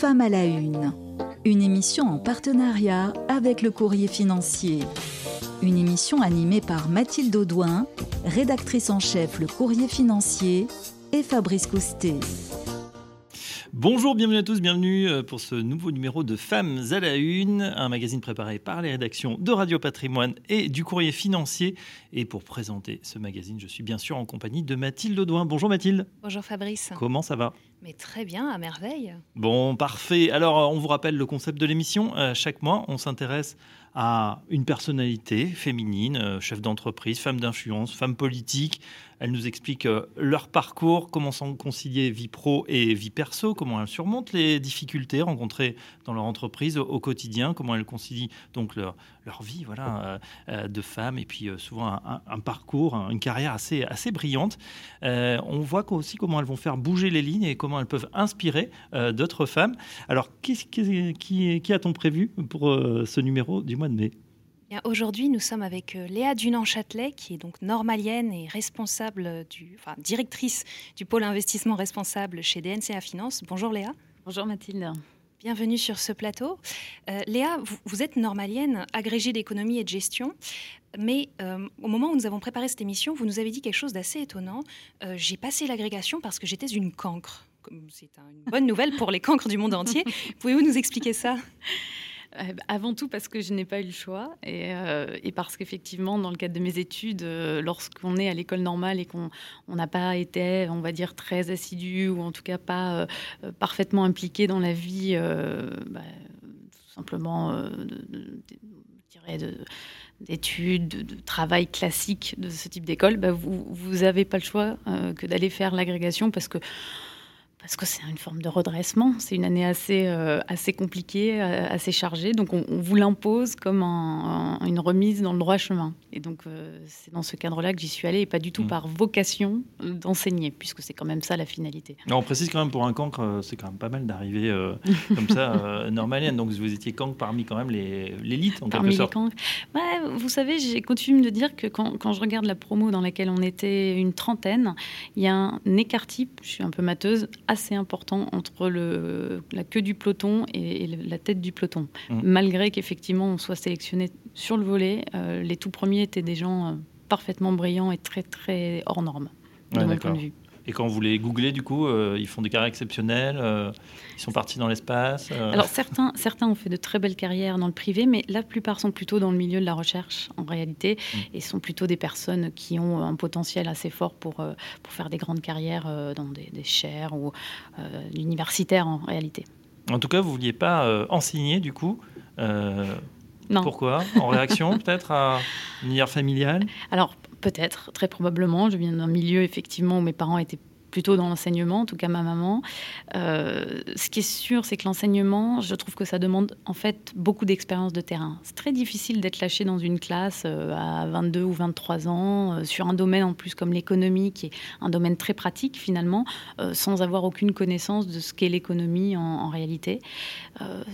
Femmes à la Une, une émission en partenariat avec le Courrier financier. Une émission animée par Mathilde Audouin, rédactrice en chef Le Courrier financier, et Fabrice Coustet. Bonjour, bienvenue à tous, bienvenue euh, pour ce nouveau numéro de Femmes à la Une, un magazine préparé par les rédactions de Radio Patrimoine et du Courrier Financier. Et pour présenter ce magazine, je suis bien sûr en compagnie de Mathilde Audouin. Bonjour Mathilde. Bonjour Fabrice. Comment ça va? Mais très bien, à merveille. Bon, parfait. Alors, on vous rappelle le concept de l'émission. Euh, chaque mois, on s'intéresse à une personnalité féminine, euh, chef d'entreprise, femme d'influence, femme politique. Elles nous expliquent euh, leur parcours, comment s'en concilier vie pro et vie perso, comment elles surmontent les difficultés rencontrées dans leur entreprise au quotidien, comment elles concilient donc leur, vie voilà, de femme et puis souvent un, parcours, une carrière assez, brillante. on voit aussi comment elles vont faire bouger les lignes et comment elles peuvent inspirer d'autres femmes. Alors, qui, qui a-t-on prévu pour ce numéro du mois de mai? Aujourd'hui, nous sommes avec Léa Dunant-Châtelet, qui est donc normalienne et responsable du, enfin, directrice du pôle investissement responsable chez DNCA Finance. Bonjour Léa. Bonjour Mathilde. Bienvenue sur ce plateau. Euh, Léa, vous, vous, êtes normalienne, agrégée d'économie et de gestion, mais euh, au moment où nous avons préparé cette émission, vous nous avez dit quelque chose d'assez étonnant. Euh, J'ai passé l'agrégation parce que j'étais une cancre. C'est une bonne nouvelle pour les cancres du monde entier. Pouvez-vous nous expliquer ça? Avant tout parce que je n'ai pas eu le choix et, euh, parce qu'effectivement, dans le cadre de mes études, euh, lorsqu'on est à l'école normale et qu'on n'a pas été, on va dire, très assidu ou en tout cas pas euh, parfaitement impliqué dans la vie, bah, tout simplement, de, d'études, de, travail classique de ce type d'école, bah, vous n'avez pas le choix que d'aller faire l'agrégation parce que parce que c'est une forme de redressement. C'est une année assez, euh, assez compliquée, euh, assez chargée. Donc on, on vous l'impose comme un, un, une remise dans le droit chemin. Et donc euh, c'est dans ce cadre-là que j'y suis allée et pas du tout mmh. par vocation d'enseigner, puisque c'est quand même ça la finalité. Non, on précise quand même pour un cancre, c'est quand même pas mal d'arriver euh, comme ça, normalienne. Donc vous étiez cancre parmi quand même l'élite en parmi quelque sorte. Ouais, vous savez, j'ai coutume de dire que quand, quand, je regarde la promo dans laquelle on était une trentaine, il y a un écart type, je suis un peu mateuse, assez important entre le, la queue du peloton et, et la tête du peloton. Mmh. Malgré qu'effectivement on soit sélectionné sur le volet, euh, les tout premiers étaient des gens euh, parfaitement brillants et très très hors normes, de ouais, mon point de vue. Et quand vous les googlez, du coup, euh, ils font des carrières exceptionnelles, euh, ils sont partis dans l'espace. Euh... Alors certains, certains ont fait de très belles carrières dans le privé, mais la plupart sont plutôt dans le milieu de la recherche en réalité, mmh. et sont plutôt des personnes qui ont un potentiel assez fort pour, pour faire des grandes carrières dans des, des chaires ou universitaires en réalité. En tout cas, vous ne vouliez pas enseigner, du coup non. Pourquoi? En réaction peut-être à une univers familial Alors peut-être, très probablement. Je viens d'un milieu effectivement où mes parents étaient plutôt dans l'enseignement, en tout cas ma maman. Euh, ce qui est sûr, c'est que l'enseignement, je trouve que ça demande en fait beaucoup d'expérience de terrain. C'est très difficile d'être lâché dans une classe euh, à 22 ou 23 ans, euh, sur un domaine en plus comme l'économie, qui est un domaine très pratique finalement, sans avoir aucune connaissance de ce qu'est l'économie en, en, réalité.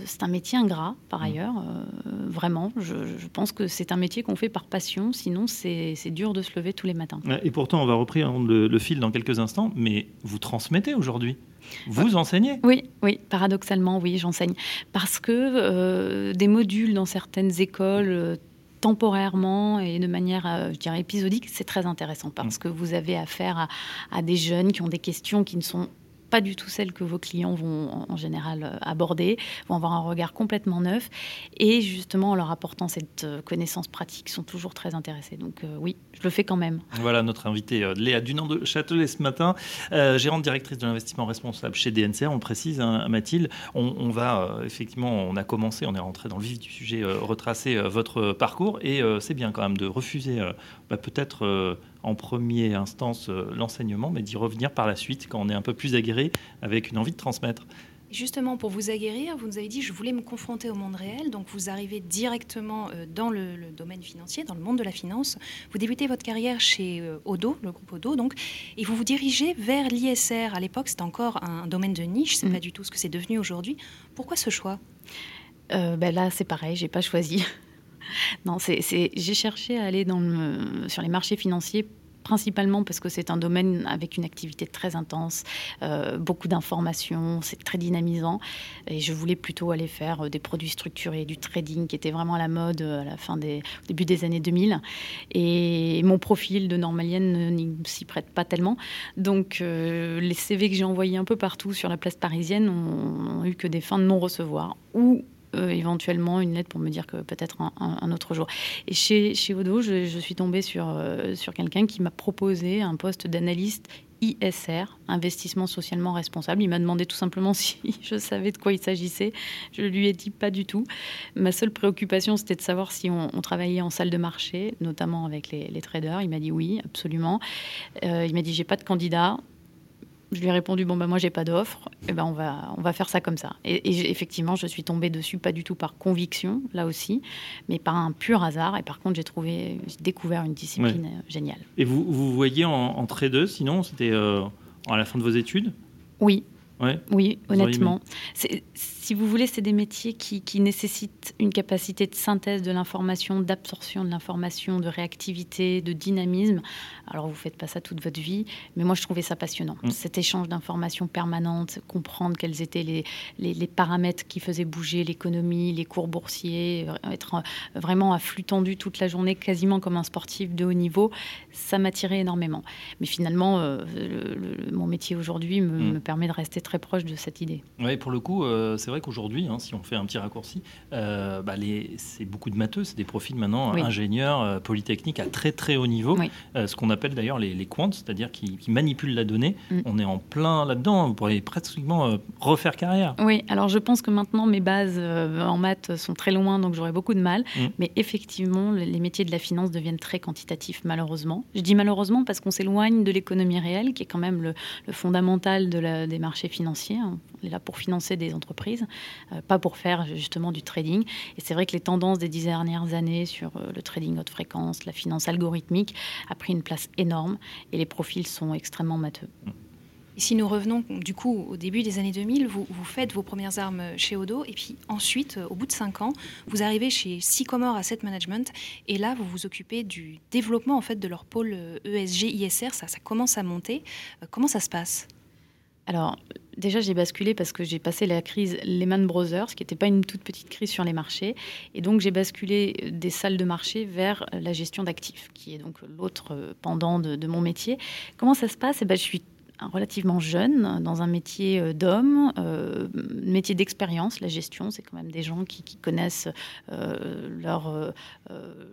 C'est un métier ingrat, par ailleurs, euh, vraiment. Je, je, pense que c'est un métier qu'on fait par passion, sinon c'est dur de se lever tous les matins. Et pourtant, on va reprendre le, le fil dans quelques instants, mais vous transmettez aujourd'hui vous enseignez Oui, oui, paradoxalement, oui, j'enseigne. Parce que euh, des modules dans certaines écoles euh, temporairement et de manière, euh, je dirais, épisodique, c'est très intéressant parce mmh. que vous avez affaire à, à, des jeunes qui ont des questions qui ne sont pas du tout celles que vos clients vont en général aborder, vont avoir un regard complètement neuf et justement en leur apportant cette connaissance pratique sont toujours très intéressés. Donc euh, oui, je le fais quand même. Voilà notre invitée euh, Léa Dunant de Châtelet ce matin, euh, gérante directrice de l'investissement responsable chez DNCR. On précise, hein, Mathilde, on, va euh, effectivement, on a commencé, on est rentré dans le vif du sujet, euh, retracer euh, votre parcours et c'est bien quand même de refuser bah, peut-être en première instance l'enseignement, mais d'y revenir par la suite quand on est un peu plus aguerri avec une envie de transmettre. Justement, pour vous aguerrir, vous nous avez dit je voulais me confronter au monde réel, donc vous arrivez directement dans le, le domaine financier, dans le monde de la finance. Vous débutez votre carrière chez Odo, le groupe Odo, donc, et vous vous dirigez vers l'ISR. À l'époque, c'était encore un domaine de niche, c'est mmh. pas du tout ce que c'est devenu aujourd'hui. Pourquoi ce choix? Euh, ben Là, c'est pareil, j'ai pas choisi. Non, c'est j'ai cherché à aller sur les marchés financiers principalement parce que c'est un domaine avec une activité très intense, euh, beaucoup d'informations, c'est très dynamisant. Et je voulais plutôt aller faire euh, des produits structurés, du trading qui était vraiment à la mode à la fin des, au début des années 2000. Et mon profil de normalienne n'y s'y prête pas tellement. Donc les CV que j'ai envoyés un peu partout sur la place parisienne ont, eu que des fins de non-recevoir ou euh, éventuellement une lettre pour me dire que peut-être un, autre jour. Et chez, chez Odo, je, suis tombée sur, euh, sur quelqu'un qui m'a proposé un poste d'analyste ISR, investissement socialement responsable. Il m'a demandé tout simplement si je savais de quoi il s'agissait. Je lui ai dit pas du tout. Ma seule préoccupation, c'était de savoir si on, travaillait en salle de marché, notamment avec les, traders. Il m'a dit oui, absolument. Euh, il m'a dit j'ai pas de candidat je lui ai répondu bon ben moi j'ai pas d'offre. Et ben on va on va faire ça comme ça. Et, effectivement je suis tombée dessus pas du tout par conviction là aussi mais par un pur hasard. Et par contre j'ai trouvé j'ai découvert une discipline euh, géniale. Et vous vous voyez en, en tradeuse sinon c'était euh, à la fin de vos études? Oui. Oui, honnêtement. Si vous voulez, c'est des métiers qui, nécessitent une capacité de synthèse de l'information, d'absorption de l'information, de réactivité, de dynamisme. Alors, vous ne faites pas ça toute votre vie, mais moi, je trouvais ça passionnant. Mm. Cet échange d'informations permanente, comprendre quels étaient les, les, paramètres qui faisaient bouger l'économie, les cours boursiers, euh, être vraiment à flux tendu toute la journée, quasiment comme un sportif de haut niveau, ça m'attirait énormément. Mais finalement, euh, mon métier aujourd'hui me, mm. me permet de rester très proche de cette idée. Oui, pour le coup, euh, c'est vrai qu'aujourd'hui, hein, si on fait un petit raccourci, euh, bah, c'est beaucoup de matheux, c'est des profils maintenant ingénieurs, euh, polytechniques à très très haut niveau, ce qu'on appelle d'ailleurs les, les quants, c'est-à-dire qui, manipulent la donnée. Mm. On est en plein là-dedans, vous pourriez pratiquement refaire carrière. Oui, alors je pense que maintenant mes bases en maths sont très loin, donc j'aurais beaucoup de mal. Mm. Mais effectivement, les métiers de la finance deviennent très quantitatifs, malheureusement. Je dis malheureusement parce qu'on s'éloigne de l'économie réelle, qui est quand même le, fondamental de la, des marchés financier. On est là pour financer des entreprises, euh, pas pour faire justement du trading. Et c'est vrai que les tendances des dix dernières années sur euh, le trading haute fréquence, la finance algorithmique, a pris une place énorme et les profils sont extrêmement matheux. Si nous revenons du coup au début des années 2000, vous, faites vos premières armes chez Odo, et puis ensuite, au bout de cinq ans, vous arrivez chez Sycomore Asset Management, et là, vous vous occupez du développement en fait de leur pôle ESG euh, e ISR. Ça commence à monter. Comment ça se passe? Alors, déjà, j'ai basculé parce que j'ai passé la crise Lehman Brothers, qui n'était pas une toute petite crise sur les marchés. Et donc, j'ai basculé des salles de marché vers la gestion d'actifs, qui est donc l'autre pendant de, mon métier. Comment ça se passe? Eh ben, Je suis relativement jeune dans un métier euh, d'homme, euh, métier d'expérience. La gestion, c'est quand même des gens qui, connaissent euh, leur, euh,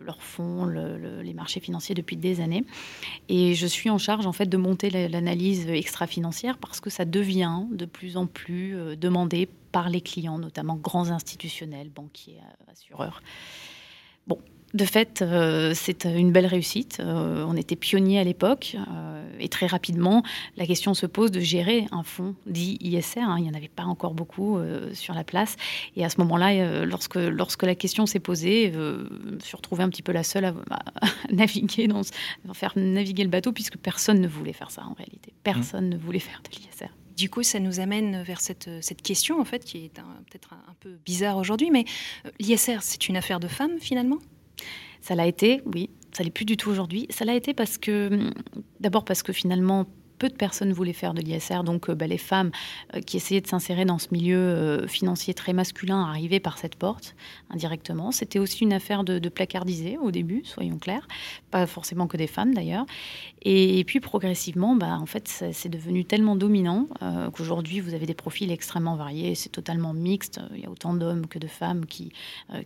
leur fonds, les marchés financiers depuis des années. Et je suis en charge en fait de monter l'analyse extra-financière parce que ça devient de plus en plus demandé par les clients, notamment grands institutionnels, banquiers, assureurs. Bon, de fait, euh, c'est une belle réussite. Euh, on était pionniers à l'époque euh, et très rapidement, la question se pose de gérer un fonds dit ISR. Hein. il n'y en avait pas encore beaucoup sur la place. Et à ce moment-là, lorsque, lorsque la question s'est posée, je suis retrouvée un petit peu la seule à, naviguer, à faire naviguer le bateau, puisque personne ne voulait faire ça en réalité. Personne ne voulait faire de l'ISR. Du coup, ça nous amène vers cette, cette question, en fait, qui est peut-être un peu bizarre aujourd'hui, mais l'ISR, c'est une affaire de femmes, finalement? Ça l'a été, oui. Ça l'est plus du tout aujourd'hui. Ça l'a été parce que, hum, d'abord parce que finalement, peu de personnes voulaient faire de l'ISR, donc euh, bah, les femmes euh, qui essayaient de s'insérer dans ce milieu euh, financier très masculin arrivaient par cette porte indirectement. C'était aussi une affaire de, placardiser au début, soyons clairs, pas forcément que des femmes d'ailleurs. Et, puis progressivement, bah, en fait, c'est devenu tellement dominant qu'aujourd'hui vous avez des profils extrêmement variés, c'est totalement mixte. Il y a autant d'hommes que de femmes qui,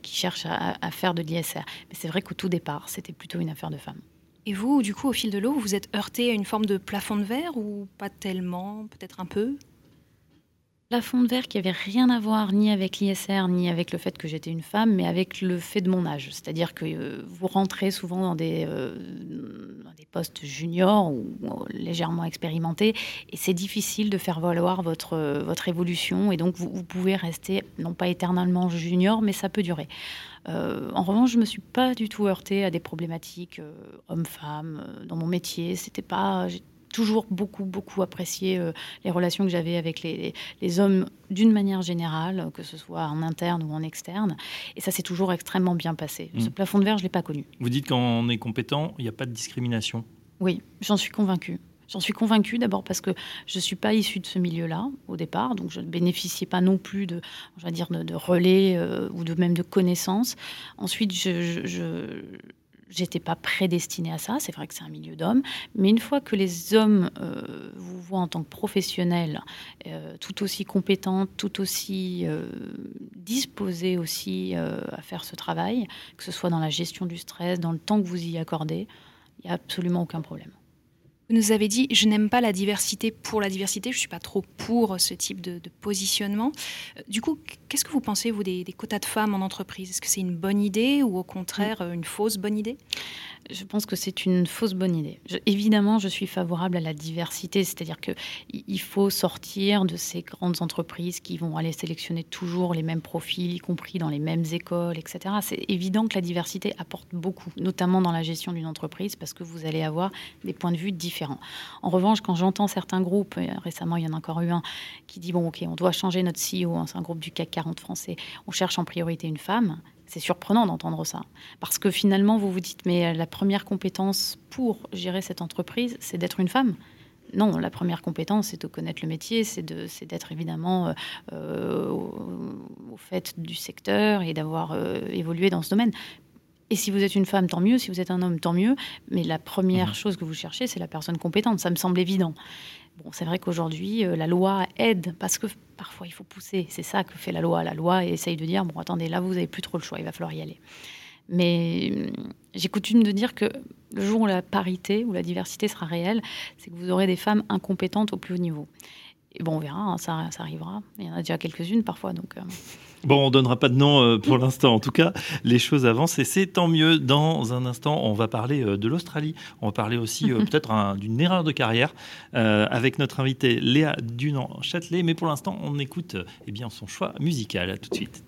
cherchent à faire de l'ISR. Mais c'est vrai qu'au tout départ, c'était plutôt une affaire de femmes. Et vous, du coup, au fil de l'eau, vous êtes heurté à une forme de plafond de verre ou pas tellement, peut-être un peu? Plafond de verre qui avait rien à voir ni avec l'ISR ni avec le fait que j'étais une femme, mais avec le fait de mon âge. C'est-à-dire que euh, vous rentrez souvent dans des, euh, postes juniors ou, légèrement expérimentés, et c'est difficile de faire valoir votre, votre évolution, et donc vous, pouvez rester non pas éternellement junior, mais ça peut durer. Euh, en revanche, je me suis pas du tout heurtée à des problématiques euh, hommes-femmes euh, dans mon métier. C'était pas, toujours beaucoup beaucoup apprécié les relations que j'avais avec les, hommes d'une manière générale, que ce soit en interne ou en externe. Et ça s'est toujours extrêmement bien passé. Ce mmh. plafond de verre, je l'ai pas connu. Vous dites on est compétent, il n'y a pas de discrimination. Oui, j'en suis convaincue. J'en suis convaincue d'abord parce que je ne suis pas issue de ce milieu-là au départ, donc je ne bénéficiais pas non plus de, je dire, de, relais euh, ou de même de connaissances. Ensuite, je, je j'étais pas prédestinée à ça. C'est vrai que c'est un milieu d'hommes, mais une fois que les hommes euh, vous voient en tant que professionnels, euh, tout aussi compétents, tout aussi disposés aussi à faire ce travail, que ce soit dans la gestion du stress, dans le temps que vous y accordez, il n'y a absolument aucun problème. Vous nous avez dit, je n'aime pas la diversité pour la diversité, je ne suis pas trop pour ce type de, positionnement. Euh, du coup, qu'est-ce que vous pensez, vous, des, des quotas de femmes en entreprise? Est-ce que c'est une bonne idée ou au contraire une fausse bonne idée? Je pense que c'est une fausse bonne idée. évidemment, je suis favorable à la diversité, c'est-à-dire qu'il faut sortir de ces grandes entreprises qui vont aller sélectionner toujours les mêmes profils, y compris dans les mêmes écoles, etc. C'est évident que la diversité apporte beaucoup, notamment dans la gestion d'une entreprise, parce que vous allez avoir des points de vue différents. En revanche, quand j'entends certains groupes, récemment il y en a encore eu un, qui dit, bon ok, on doit changer notre CEO, hein, c'est un groupe du CAC 40 français, on cherche en priorité une femme, c'est surprenant d'entendre ça. Parce que finalement, vous vous dites, mais la première compétence pour gérer cette entreprise, c'est d'être une femme. Non, la première compétence, c'est de connaître le métier, c'est d'être évidemment euh, euh, au, fait du secteur et d'avoir euh, évolué dans ce domaine. Et si vous êtes une femme, tant mieux. Si vous êtes un homme, tant mieux. Mais la première mmh. chose que vous cherchez, c'est la personne compétente. Ça me semble évident. Bon, c'est vrai qu'aujourd'hui, la loi aide parce que parfois il faut pousser. C'est ça que fait la loi. La loi essaye de dire bon, attendez, là vous n'avez plus trop le choix, il va falloir y aller. Mais hum, j'ai coutume de dire que le jour où la parité ou la diversité sera réelle, c'est que vous aurez des femmes incompétentes au plus haut niveau. Et bon, on verra, hein, ça, ça, arrivera. Il y en a déjà quelques-unes parfois. Donc, euh. Bon, on ne donnera pas de nom euh, pour l'instant. En tout cas, les choses avancent et c'est tant mieux. Dans un instant, on va parler euh, de l'Australie. On va parler aussi euh, peut-être d'une erreur de carrière avec notre invitée Léa Dunan-Châtelet. Mais pour l'instant, on écoute eh bien, son choix musical. À tout de suite.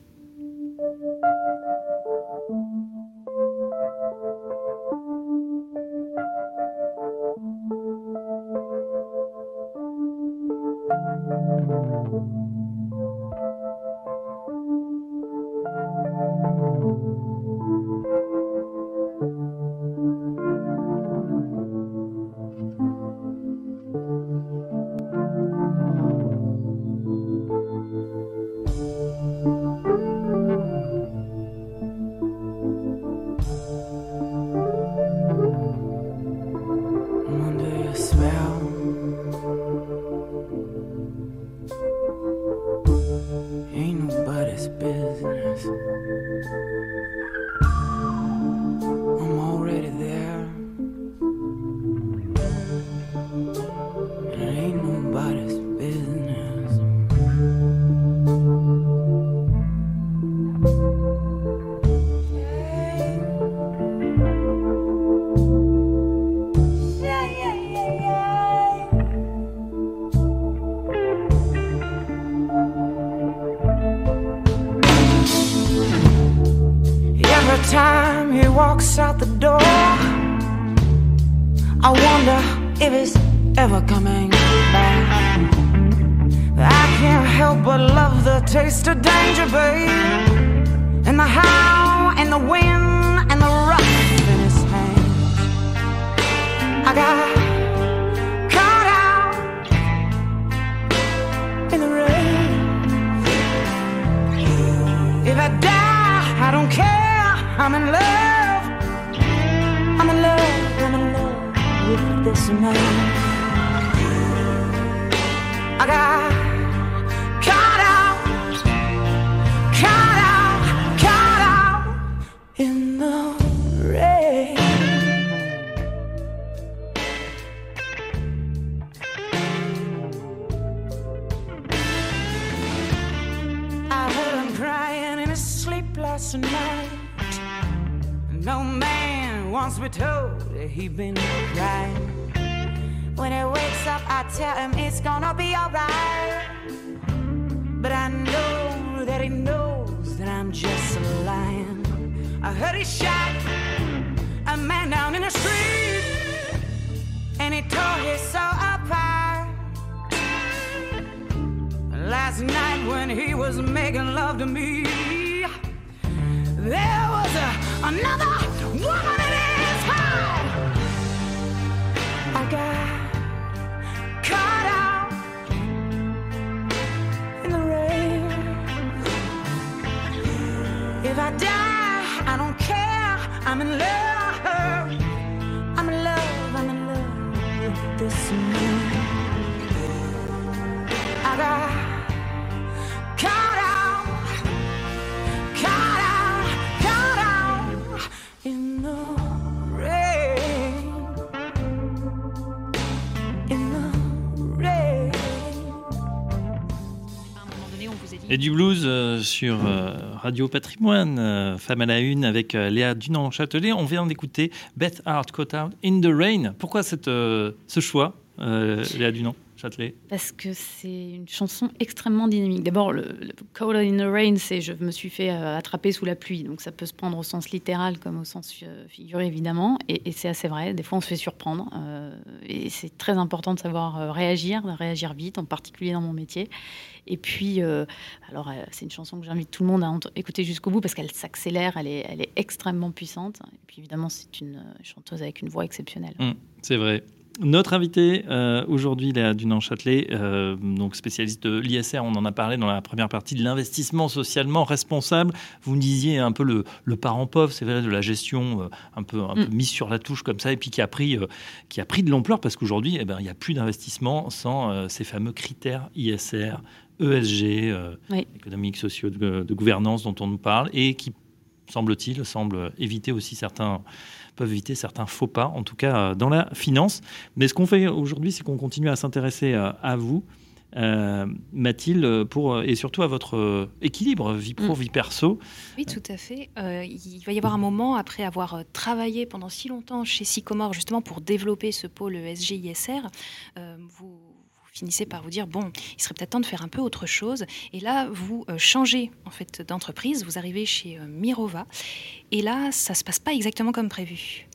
ever coming back. I can't help but love the taste of danger, babe. And the how, and the when, and the rough in his hands. I got caught out in the rain. If I die, I don't care. I'm in love. I'm in love. I'm in love with this man. I got caught out, caught out, caught out in the rain. I heard him crying in his sleep last night. No man wants to be told that he's been crying. When he wakes up, I tell him it's gonna be alright. But I know that he knows that I'm just a lion. I heard he shot a man down in the street, and he tore his soul apart. Last night when he was making love to me, there was a, another. I'm in love. Et du blues euh, sur euh, Radio Patrimoine, euh, Femme à la Une avec Léa Dunant-Châtelet. On vient d'écouter Beth Hart Caught Out in the Rain. Pourquoi cette, ce choix, Léa Dunant-Châtelet Parce que c'est une chanson extrêmement dynamique. D'abord, le, le in the Rain, c'est je me suis fait euh, attraper sous la pluie. Donc ça peut se prendre au sens littéral comme au sens euh, figuré, évidemment. Et, et c'est assez vrai. Des fois, on se fait surprendre. euh, et c'est très important de savoir réagir, de réagir vite, en particulier dans mon métier. Et puis, euh, alors, euh, c'est une chanson que j'invite tout le monde à écouter jusqu'au bout parce qu'elle s'accélère, elle est, elle est extrêmement puissante. Et puis, évidemment, c'est une chanteuse avec une voix exceptionnelle. Hum, C'est vrai. Notre invité euh, aujourd'hui, Léa Dunant-Châtelet, euh, donc spécialiste de l'ISR, on en a parlé dans la première partie de l'investissement socialement responsable. Vous me disiez un peu le, le parent pauvre, c'est vrai, de la gestion euh, un peu, un peu Mm. mise sur la touche comme ça, et puis qui a pris, qui a pris de l'ampleur parce qu'aujourd'hui, eh ben, il n'y a plus d'investissement sans ces fameux critères ISR, ESG, Oui. économiques, sociaux, de, de gouvernance dont on nous parle, et qui, semble-t-il, semble éviter aussi certains peuvent éviter certains faux pas, en tout cas euh, dans la finance. Mais ce qu'on fait aujourd'hui, c'est qu'on continue à s'intéresser euh, à vous, euh, Mathilde, pour, et surtout à votre euh, équilibre vie pro, Mm. vie perso. Oui, tout à fait. Euh, il va y avoir un moment, après avoir travaillé pendant si longtemps chez Sycomore, justement pour développer ce pôle euh, vous, vous finissez par vous dire, bon, il serait peut-être temps de faire un peu autre chose. Et là, vous euh, changez en fait d'entreprise, vous arrivez chez euh, Mirova, et là, ça se passe pas exactement comme prévu.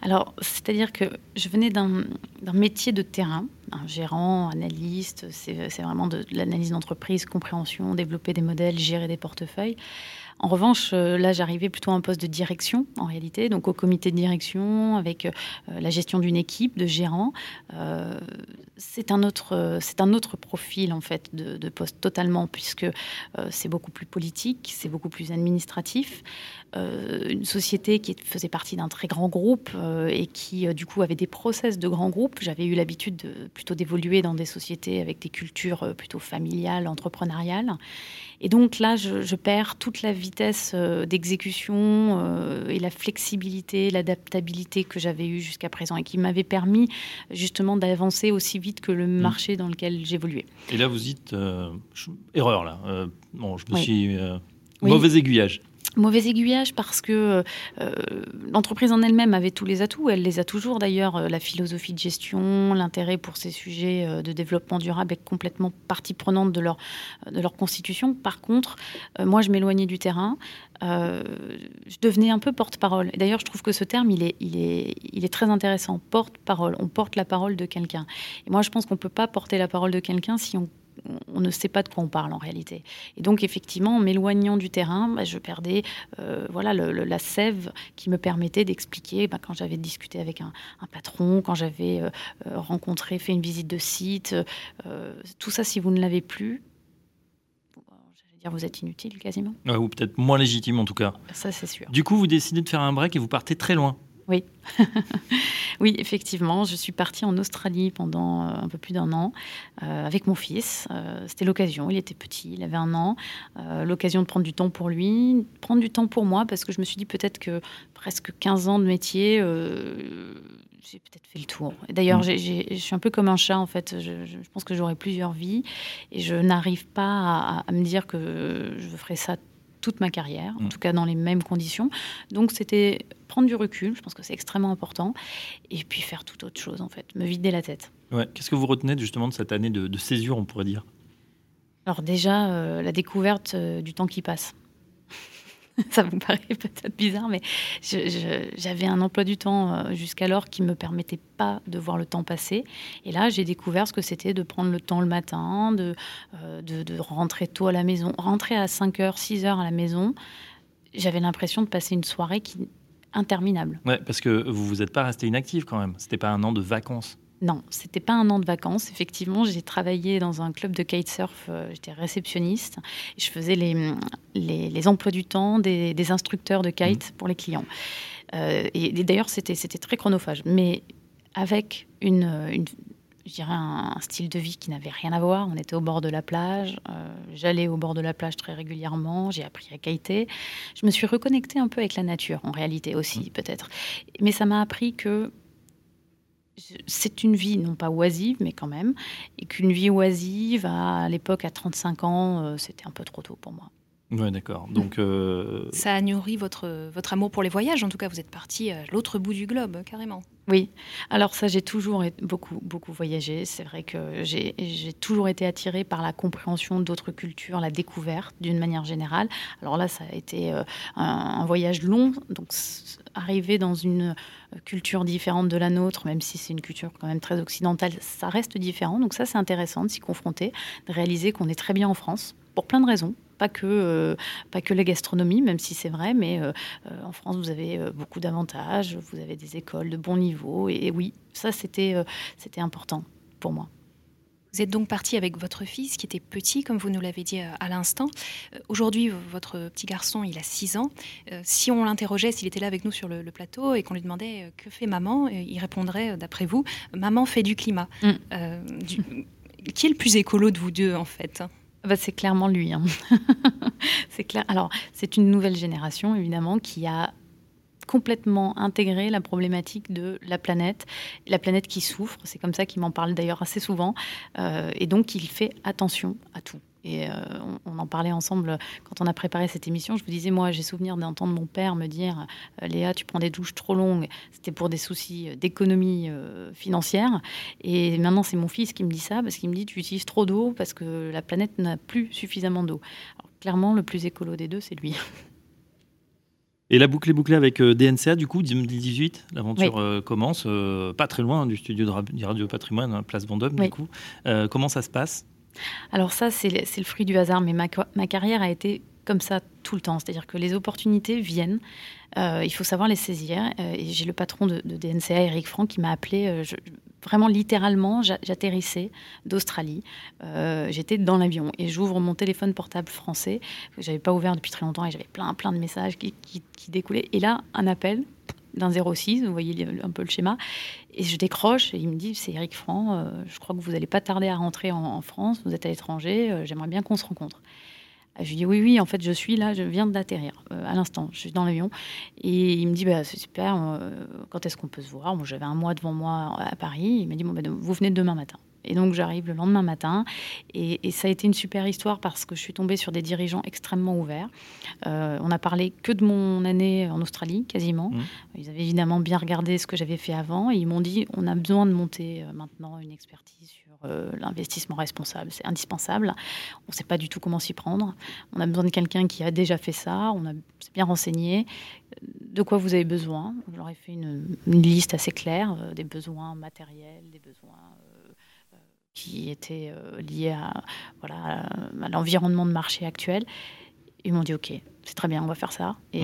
Alors, c'est-à-dire que je venais d'un métier de terrain, un gérant, analyste, c'est c'est vraiment de, de l'analyse d'entreprise, compréhension, développer des modèles, gérer des portefeuilles. En revanche, euh, là, j'arrivais plutôt à un poste de direction, en réalité, donc au comité de direction, avec euh, la gestion d'une équipe de gérants. Euh, c'est un, autre, un autre profil, en fait, de, poste totalement, puisque c'est beaucoup plus politique, c'est beaucoup plus administratif. Une société qui faisait partie d'un très grand groupe et qui, du coup, avait des process de grands groupes. J'avais eu l'habitude de, plutôt d'évoluer dans des sociétés avec des cultures plutôt familiales, entrepreneuriales. Et donc là, je, je perds toute la vitesse euh, d'exécution euh, et la flexibilité, l'adaptabilité que j'avais eue jusqu'à présent et qui m'avait permis justement d'avancer aussi vite que le marché dans lequel j'évoluais. Et là, vous dites, euh, je- erreur là, Euh, bon, je me Oui. suis... euh, Oui. Mauvais aiguillage. Mauvais aiguillage parce que euh, l'entreprise en elle-même avait tous les atouts, elle les a toujours d'ailleurs, euh, la philosophie de gestion, l'intérêt pour ces sujets euh, de développement durable est complètement partie prenante de leur, de leur constitution. Par contre, euh, moi je m'éloignais du terrain, euh, je devenais un peu porte-parole. Et d'ailleurs je trouve que ce terme il est, il est, il est très intéressant, porte-parole, on porte la parole de quelqu'un. Et moi je pense qu'on ne peut pas porter la parole de quelqu'un si on on ne sait pas de quoi on parle en réalité. Et donc effectivement, en m'éloignant du terrain, bah, je perdais euh, voilà, le- le- la sève qui me permettait d'expliquer bah, quand j'avais discuté avec un, un patron, quand j'avais euh, euh, rencontré, fait une visite de site. euh, tout ça, si vous ne l'avez plus, bon, j'allais dire vous êtes inutile quasiment. Ouais, ou peut-être moins légitime en tout cas. Ça, c'est sûr. Du coup, vous décidez de faire un break et vous partez très loin. Oui, effectivement, je suis partie en Australie pendant euh, un peu plus d'un an euh, avec mon fils. Euh, C'était l'occasion, il était petit, il avait un an. Euh, l'occasion de prendre du temps pour lui, prendre du temps pour moi, parce que je me suis dit peut-être que presque 15 ans de métier, j'ai peut-être fait le tour. D'ailleurs, Mm. je suis un peu comme un chat, en fait. Je, je- je pense que j'aurai plusieurs vies et je n'arrive pas à, à me dire que je ferai ça toute ma carrière, en Mm. tout cas dans les mêmes conditions. Donc c'était prendre du recul, je pense que c'est extrêmement important, et puis faire toute autre chose en fait, me vider la tête. Ouais. Qu'est-ce que vous retenez justement de cette année de, de césure, on pourrait dire? Alors déjà, euh, la découverte euh, du temps qui passe. Ça vous paraît peut-être bizarre, mais j'avais un emploi du temps euh, jusqu'alors qui ne me permettait pas de voir le temps passer. Et là, j'ai découvert ce que c'était de prendre le temps le matin, de, euh, rentrer tôt à la maison. Rentrer à 5h, 6h à la maison, j'avais l'impression de passer une soirée interminable. Ouais, parce que vous vous êtes pas resté inactif quand même. C'était pas un an de vacances. Non, c'était pas un an de vacances. Effectivement, j'ai travaillé dans un club de kitesurf. euh, J'étais réceptionniste. Je faisais les, les, les emplois du temps des, des instructeurs de kite pour les clients. Euh, et, et d'ailleurs, c'était très chronophage, mais avec une, une je dirais un, un style de vie qui n'avait rien à voir. On était au bord de la plage. euh, J'allais au bord de la plage très régulièrement. J'ai appris à kiter. Je me suis reconnectée un peu avec la nature, en réalité aussi, peut-être. Mais ça m'a appris que c'est une vie, non pas oisive, mais quand même, et qu'une vie oisive, à, l'époque, à 35 ans, euh, c'était un peu trop tôt pour moi. Ouais, d'accord. Donc, euh, Ça a nourri votre, votre amour pour les voyages. En tout cas, vous êtes parti à l'autre bout du globe, carrément. Oui, alors ça, j'ai toujours beaucoup, beaucoup voyagé. C'est vrai que j'ai j'ai toujours été attirée par la compréhension d'autres cultures, la découverte d'une manière générale. Alors là, ça a été euh, un, un voyage long, donc arriver dans une euh, culture différente de la nôtre, même si c'est une culture quand même très occidentale, ça reste différent. Donc ça, c'est intéressant de s'y confronter, de réaliser qu'on est très bien en France, pour plein de raisons. Pas que, euh, pas que la gastronomie, même si c'est vrai, mais euh, euh, en France, vous avez beaucoup d'avantages, vous avez des écoles de bon niveau, et, et oui, ça, c'était euh, c'était important pour moi. Vous êtes donc parti avec votre fils qui était petit, comme vous nous l'avez dit à l'instant. Aujourd'hui, votre petit garçon, il a 6 ans. Si on l'interrogeait, s'il était là avec nous sur le, le plateau et qu'on lui demandait que fait maman, il répondrait, d'après vous, maman fait du climat. Mm. Du- Qui est le plus écolo de vous deux, en fait? Bah, c'est clairement lui. hein. c'est clair. Alors, c'est une nouvelle génération, évidemment, qui a complètement intégré la problématique de la planète, la planète qui souffre. C'est comme ça qu'il m'en parle d'ailleurs assez souvent. Euh, et donc, il fait attention à tout. Et euh, on, en parlait ensemble quand on a préparé cette émission. Je vous disais, moi, j'ai souvenir d'entendre mon père me dire euh, Léa, tu prends des douches trop longues. C'était pour des soucis euh, d'économie euh, financière. Et maintenant, c'est mon fils qui me dit ça parce qu'il me dit Tu utilises trop d'eau parce que la planète n'a plus suffisamment d'eau. Alors, clairement, le plus écolo des deux, c'est lui. Et la boucle est bouclée avec euh, DNCA, du coup, 2018. L'aventure euh, commence, euh, pas très loin du studio de Radio Patrimoine, hein, place Vendôme, Oui. du coup. Euh, comment ça se passe? Alors ça, c'est le, fruit du hasard, mais ma, carrière a été comme ça tout le temps. C'est-à-dire que les opportunités viennent, euh, il faut savoir les saisir. Euh, et j'ai le patron de, DNCA, Eric Franck, qui m'a appelé, euh, vraiment littéralement, j'a- j'atterrissais d'Australie. J'étais dans l'avion et j'ouvre mon téléphone portable français, que j'avais pas ouvert depuis très longtemps, et j'avais plein, plein de messages qui, qui- qui découlaient. Et là, un appel d'un 06, vous voyez un peu le schéma, et je décroche et il me dit c'est Eric Franck, euh, je crois que vous n'allez pas tarder à rentrer en, France, vous êtes à l'étranger, euh, j'aimerais bien qu'on se rencontre. Je lui dis oui, oui, en fait je suis là, je viens d'atterrir euh, à l'instant, je suis dans l'avion. Et il me dit bah, c'est super, quand est-ce qu'on peut se voir? J'avais un mois devant moi à Paris, il m'a dit bon, bah, vous venez demain matin. Et donc j'arrive le lendemain matin et, et ça a été une super histoire parce que je suis tombée sur des dirigeants extrêmement ouverts. Euh, on a parlé que de mon année en Australie, quasiment. Mhm. Ils avaient évidemment bien regardé ce que j'avais fait avant et ils m'ont dit on a besoin de monter euh, maintenant une expertise sur euh, l'investissement responsable. C'est indispensable. On ne sait pas du tout comment s'y prendre. On a besoin de quelqu'un qui a déjà fait ça. On s'est bien renseigné. De quoi vous avez besoin? Je leur ai fait une, une liste assez claire des besoins matériels, des besoins qui étaient euh, liés à, voilà, à- l'environnement de marché actuel. Ils m'ont dit OK, c'est très bien, on va faire ça. Et,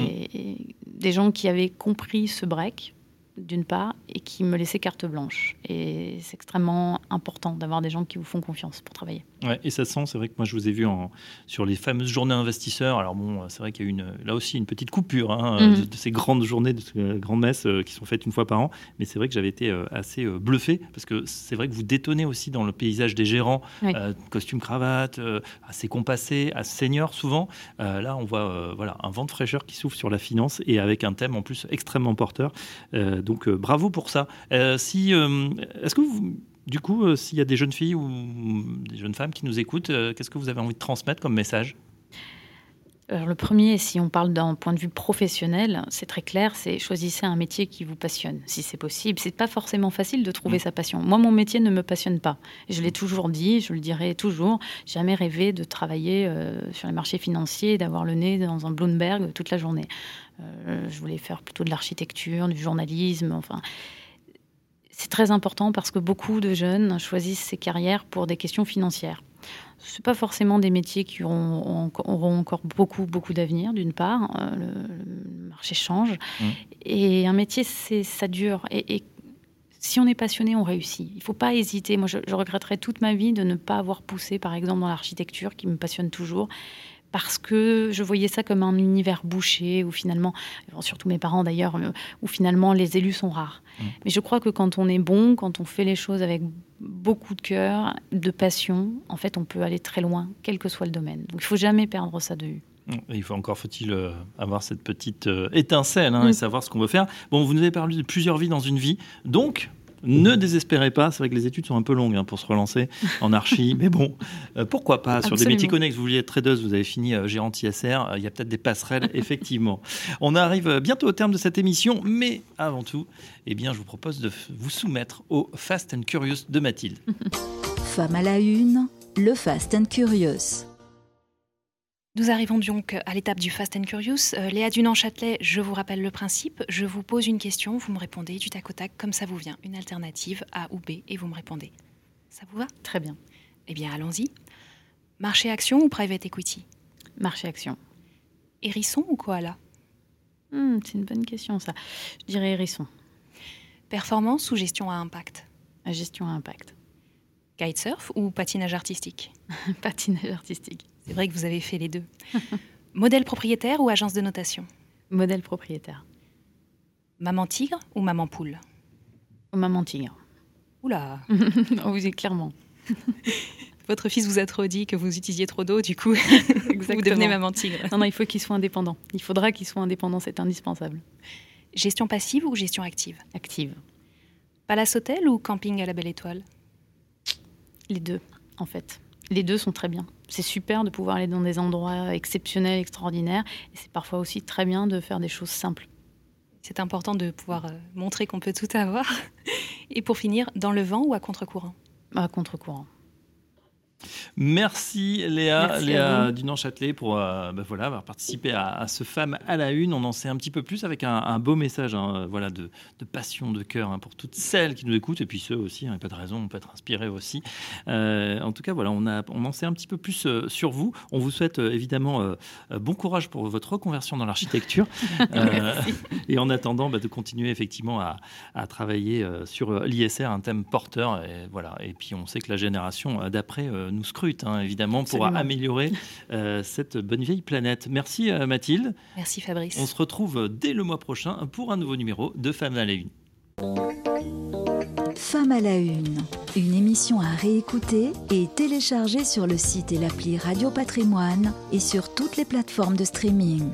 et des gens qui avaient compris ce break, d'une part, et qui me laissaient carte blanche. Et c'est extrêmement important d'avoir des gens qui vous font confiance pour travailler. Ouais, et ça se sent, c'est vrai que moi je vous ai vu en, sur les fameuses journées investisseurs. Alors bon, c'est vrai qu'il y a eu une, là aussi une petite coupure hein, Mhm. de, de ces grandes journées, de ces grandes messes euh, qui sont faites une fois par an. Mais c'est vrai que j'avais été euh, assez euh, bluffé parce que c'est vrai que vous détonnez aussi dans le paysage des gérants, Oui. euh, costume cravate, euh, assez compassé, assez senior souvent. Euh, là, on voit euh, voilà un vent de fraîcheur qui souffle sur la finance et avec un thème en plus extrêmement porteur. Donc euh, bravo pour ça. Euh, si, euh, est-ce que vous du coup, s'il y a des jeunes filles ou des jeunes femmes qui nous écoutent, qu'est-ce que vous avez envie de transmettre comme message? Alors, le premier, si on parle d'un point de vue professionnel, c'est très clair, c'est choisissez un métier qui vous passionne, si c'est possible. C'est pas forcément facile de trouver Mm. sa passion. Moi, mon métier ne me passionne pas. Je l'ai toujours dit, je le dirai toujours. Jamais rêvé de travailler euh, sur les marchés financiers d'avoir le nez dans un Bloomberg toute la journée. Euh, je voulais faire plutôt de l'architecture, du journalisme, enfin. C'est très important parce que beaucoup de jeunes choisissent ces carrières pour des questions financières. Ce pas forcément des métiers qui auront, auront encore beaucoup, beaucoup d'avenir, d'une part. Euh, le, le marché change. Mmh. Et un métier, c'est, ça dure. Et, et si on est passionné, on réussit. Il ne faut pas hésiter. Moi, je, je regretterais toute ma vie de ne pas avoir poussé, par exemple, dans l'architecture, qui me passionne toujours parce que je voyais ça comme un univers bouché où finalement, surtout mes parents d'ailleurs, euh, où finalement les élus sont rares. Mmh. Mais je crois que quand on est bon, quand on fait les choses avec beaucoup de cœur, de passion, en fait, on peut aller très loin, quel que soit le domaine. Donc il faut jamais perdre ça de vue. Mmh. Il faut encore faut-il euh, avoir cette petite euh, étincelle hein, et mmh. savoir ce qu'on veut faire. Bon, vous nous avez parlé de plusieurs vies dans une vie, donc ne désespérez pas, c'est vrai que les études sont un peu longues hein, pour se relancer en archi, mais bon, euh, pourquoi pas sur des métiers connexes. Vous vouliez être tradeuse, vous avez fini euh, gérante ISR, euh, il y a peut-être des passerelles, effectivement. On arrive bientôt au terme de cette émission, mais avant tout, eh bien, je vous propose de vous soumettre au Fast and Curious de Mathilde. Femme à la une, le Fast and Curious. Nous arrivons donc à l'étape du Fast and Curious. Euh, Léa Dunant-Châtelet, je vous rappelle le principe. Je vous pose une question, vous me répondez du tac au tac comme ça vous vient. Une alternative A ou B et vous me répondez. Ça vous va? Très bien. Eh bien, allons-y. Marché action ou private equity? Marché action. Hérisson ou koala? Hmm, C'est une bonne question ça. Je dirais hérisson. Performance ou gestion à impact? Gestion à impact. Kitesurf ou patinage artistique Patinage artistique. C'est vrai que vous avez fait les deux. Modèle propriétaire ou agence de notation? Modèle propriétaire. Maman tigre ou maman poule? Maman tigre. Oula oh, Vous êtes clairement. Votre fils vous a trop dit que vous utilisiez trop d'eau, du coup, vous devenez maman tigre. Non, non, il faut qu'il soit indépendant. Il faudra qu'il soit indépendant, c'est indispensable. Gestion passive ou gestion active? Active. Palace hôtel ou camping à la belle étoile? Les deux, en fait. Les deux sont très bien. C'est super de pouvoir aller dans des endroits exceptionnels, extraordinaires. Et c'est parfois aussi très bien de faire des choses simples. C'est important de pouvoir euh, montrer qu'on peut tout avoir. Et pour finir, dans le vent ou à contre-courant? À contre-courant. Merci Léa, Léa Dunan-Châtelet pour euh, bah voilà, avoir participé à, ce Femme à la Une. On en sait un petit peu plus avec un, beau message hein, voilà, de, passion, de cœur hein, pour toutes celles qui nous écoutent et puis ceux aussi. Il n'y a pas de raison, on peut être inspiré aussi. Euh, en tout cas, voilà, on, a, on en sait un petit peu plus euh, sur vous. On vous souhaite évidemment bon courage pour votre reconversion dans l'architecture. et en attendant, bah, de continuer effectivement à, à travailler sur l'ISR, un thème porteur. Et, voilà. et puis on sait que la génération d'après nous scrute, hein, évidemment, pour améliorer euh, cette bonne vieille planète. Merci euh, Mathilde. Merci Fabrice. On se retrouve dès le mois prochain pour un nouveau numéro de Femmes à la Une. Femmes à la Une, une émission à réécouter et télécharger sur le site et l'appli Radio Patrimoine et sur toutes les plateformes de streaming.